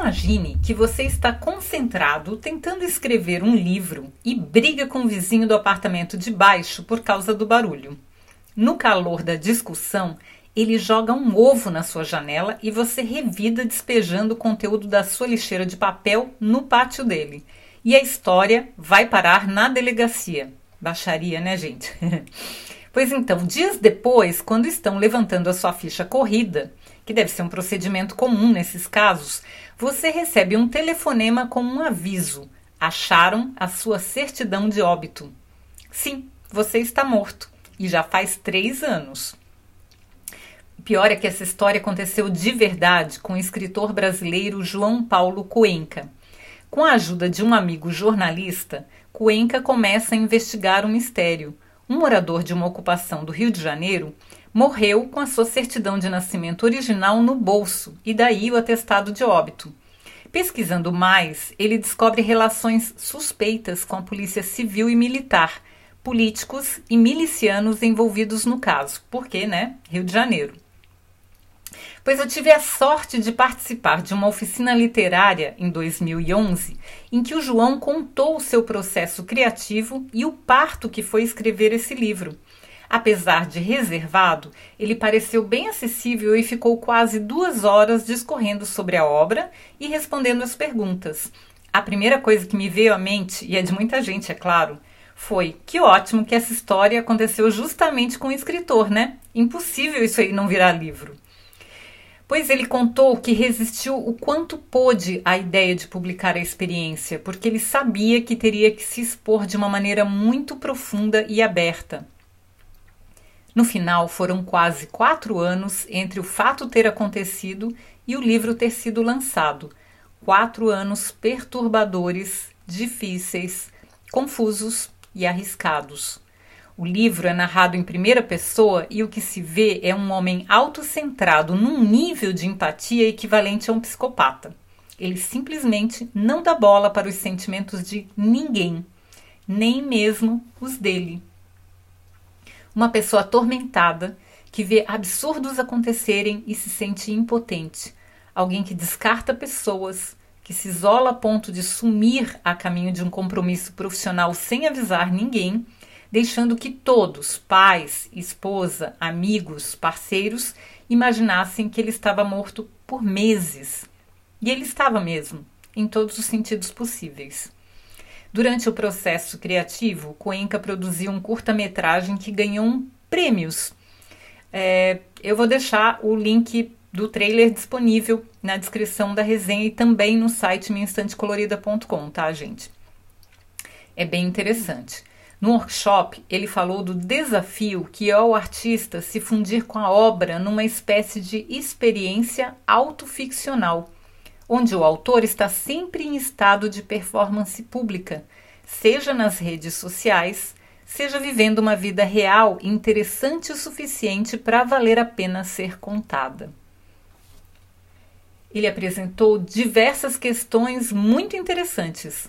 Imagine que você está concentrado tentando escrever um livro e briga com o vizinho do apartamento de baixo por causa do barulho. No calor da discussão, ele joga um ovo na sua janela e você revida despejando o conteúdo da sua lixeira de papel no pátio dele. E a história vai parar na delegacia. Baixaria, né, gente? pois então, dias depois, quando estão levantando a sua ficha corrida, que deve ser um procedimento comum nesses casos, você recebe um telefonema com um aviso. Acharam a sua certidão de óbito. Sim, você está morto e já faz três anos. O pior é que essa história aconteceu de verdade com o escritor brasileiro João Paulo Cuenca. Com a ajuda de um amigo jornalista, Cuenca começa a investigar um mistério. Um morador de uma ocupação do Rio de Janeiro morreu com a sua certidão de nascimento original no bolso e daí o atestado de óbito. Pesquisando mais, ele descobre relações suspeitas com a polícia civil e militar, políticos e milicianos envolvidos no caso, porque, né, Rio de Janeiro. Pois eu tive a sorte de participar de uma oficina literária em 2011, em que o João contou o seu processo criativo e o parto que foi escrever esse livro. Apesar de reservado, ele pareceu bem acessível e ficou quase duas horas discorrendo sobre a obra e respondendo as perguntas. A primeira coisa que me veio à mente, e é de muita gente, é claro, foi que ótimo que essa história aconteceu justamente com o escritor, né? Impossível isso aí não virar livro. Pois ele contou que resistiu o quanto pôde à ideia de publicar a experiência, porque ele sabia que teria que se expor de uma maneira muito profunda e aberta. No final, foram quase quatro anos entre o fato ter acontecido e o livro ter sido lançado. Quatro anos perturbadores, difíceis, confusos e arriscados. O livro é narrado em primeira pessoa e o que se vê é um homem autocentrado num nível de empatia equivalente a um psicopata. Ele simplesmente não dá bola para os sentimentos de ninguém, nem mesmo os dele uma pessoa atormentada que vê absurdos acontecerem e se sente impotente, alguém que descarta pessoas, que se isola a ponto de sumir a caminho de um compromisso profissional sem avisar ninguém, deixando que todos, pais, esposa, amigos, parceiros, imaginassem que ele estava morto por meses. E ele estava mesmo, em todos os sentidos possíveis. Durante o processo criativo, Cuenca produziu um curta-metragem que ganhou prêmios. É, eu vou deixar o link do trailer disponível na descrição da resenha e também no site minhainstantecolorida.com, tá, gente? É bem interessante. No workshop, ele falou do desafio que é o artista se fundir com a obra numa espécie de experiência autoficcional onde o autor está sempre em estado de performance pública, seja nas redes sociais, seja vivendo uma vida real interessante o suficiente para valer a pena ser contada. Ele apresentou diversas questões muito interessantes.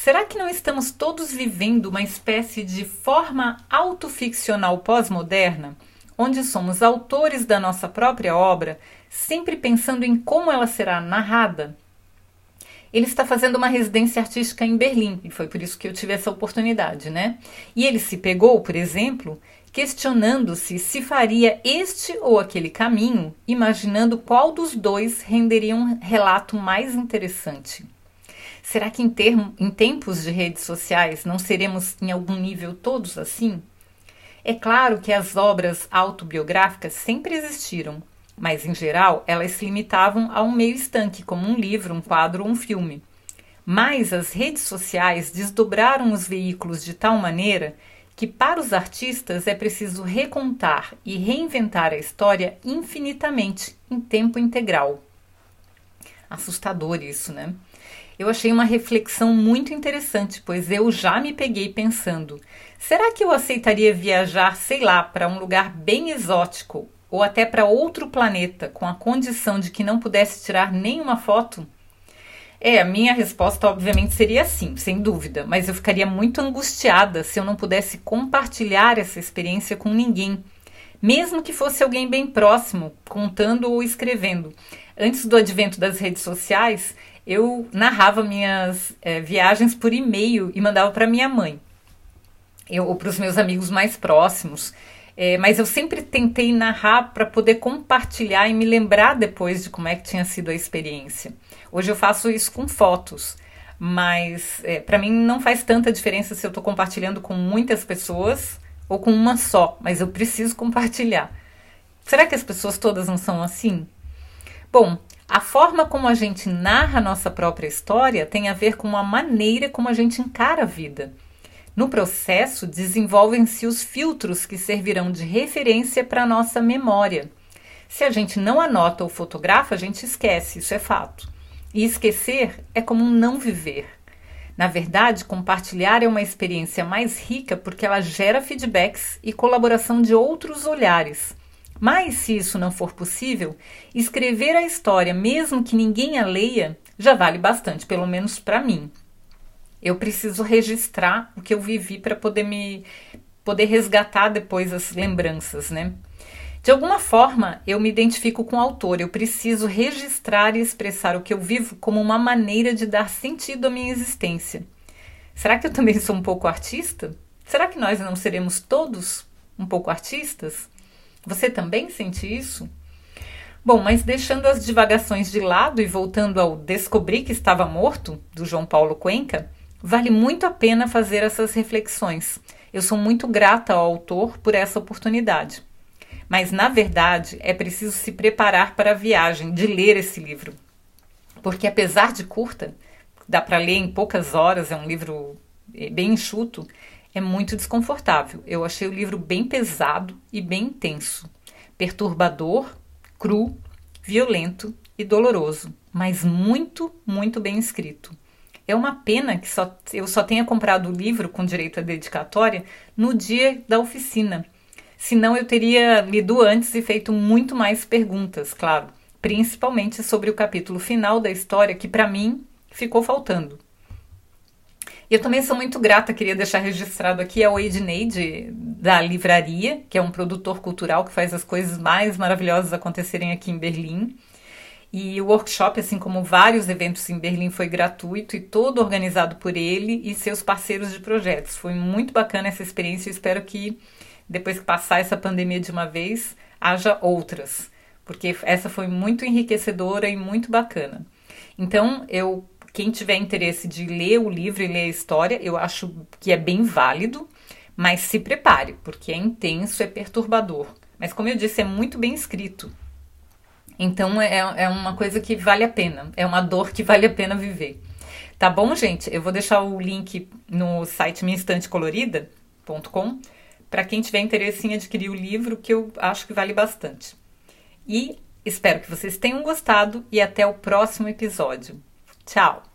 Será que não estamos todos vivendo uma espécie de forma autoficcional pós-moderna, onde somos autores da nossa própria obra sempre pensando em como ela será narrada. Ele está fazendo uma residência artística em Berlim, e foi por isso que eu tive essa oportunidade, né? E ele se pegou, por exemplo, questionando-se se faria este ou aquele caminho, imaginando qual dos dois renderia um relato mais interessante. Será que em, termo, em tempos de redes sociais não seremos em algum nível todos assim? É claro que as obras autobiográficas sempre existiram, mas em geral elas se limitavam a um meio estanque, como um livro, um quadro ou um filme. Mas as redes sociais desdobraram os veículos de tal maneira que para os artistas é preciso recontar e reinventar a história infinitamente, em tempo integral. Assustador isso, né? eu achei uma reflexão muito interessante, pois eu já me peguei pensando: será que eu aceitaria viajar, sei lá, para um lugar bem exótico ou até para outro planeta com a condição de que não pudesse tirar nenhuma foto? É, a minha resposta obviamente seria sim, sem dúvida, mas eu ficaria muito angustiada se eu não pudesse compartilhar essa experiência com ninguém, mesmo que fosse alguém bem próximo, contando ou escrevendo. Antes do advento das redes sociais, eu narrava minhas é, viagens por e-mail e mandava para minha mãe, eu, ou para os meus amigos mais próximos. É, mas eu sempre tentei narrar para poder compartilhar e me lembrar depois de como é que tinha sido a experiência. Hoje eu faço isso com fotos, mas é, para mim não faz tanta diferença se eu estou compartilhando com muitas pessoas ou com uma só, mas eu preciso compartilhar. Será que as pessoas todas não são assim? Bom, a forma como a gente narra nossa própria história tem a ver com a maneira como a gente encara a vida. No processo, desenvolvem-se os filtros que servirão de referência para a nossa memória. Se a gente não anota ou fotografa, a gente esquece, isso é fato. E esquecer é como não viver. Na verdade, compartilhar é uma experiência mais rica porque ela gera feedbacks e colaboração de outros olhares. Mas, se isso não for possível, escrever a história, mesmo que ninguém a leia, já vale bastante, pelo menos para mim. Eu preciso registrar o que eu vivi para poder me poder resgatar depois as lembranças, né? De alguma forma, eu me identifico com o autor. Eu preciso registrar e expressar o que eu vivo como uma maneira de dar sentido à minha existência. Será que eu também sou um pouco artista? Será que nós não seremos todos um pouco artistas? Você também sente isso? Bom, mas deixando as divagações de lado e voltando ao Descobri que estava morto, do João Paulo Cuenca, Vale muito a pena fazer essas reflexões. Eu sou muito grata ao autor por essa oportunidade. Mas, na verdade, é preciso se preparar para a viagem de ler esse livro. Porque, apesar de curta, dá para ler em poucas horas, é um livro é, bem enxuto, é muito desconfortável. Eu achei o livro bem pesado e bem intenso, perturbador, cru, violento e doloroso, mas muito, muito bem escrito. É uma pena que só, eu só tenha comprado o livro com direito à dedicatória no dia da oficina. Senão eu teria lido antes e feito muito mais perguntas, claro, principalmente sobre o capítulo final da história que para mim ficou faltando. E eu também sou muito grata, queria deixar registrado aqui ao Edneide da Livraria, que é um produtor cultural que faz as coisas mais maravilhosas acontecerem aqui em Berlim. E o workshop, assim como vários eventos em Berlim, foi gratuito e todo organizado por ele e seus parceiros de projetos. Foi muito bacana essa experiência e espero que depois que passar essa pandemia de uma vez, haja outras, porque essa foi muito enriquecedora e muito bacana. Então, eu quem tiver interesse de ler o livro e ler a história, eu acho que é bem válido, mas se prepare, porque é intenso, é perturbador. Mas como eu disse, é muito bem escrito. Então é, é uma coisa que vale a pena, é uma dor que vale a pena viver. Tá bom, gente? Eu vou deixar o link no site minhaestantecolorida.com para quem tiver interesse em adquirir o livro, que eu acho que vale bastante. E espero que vocês tenham gostado e até o próximo episódio. Tchau!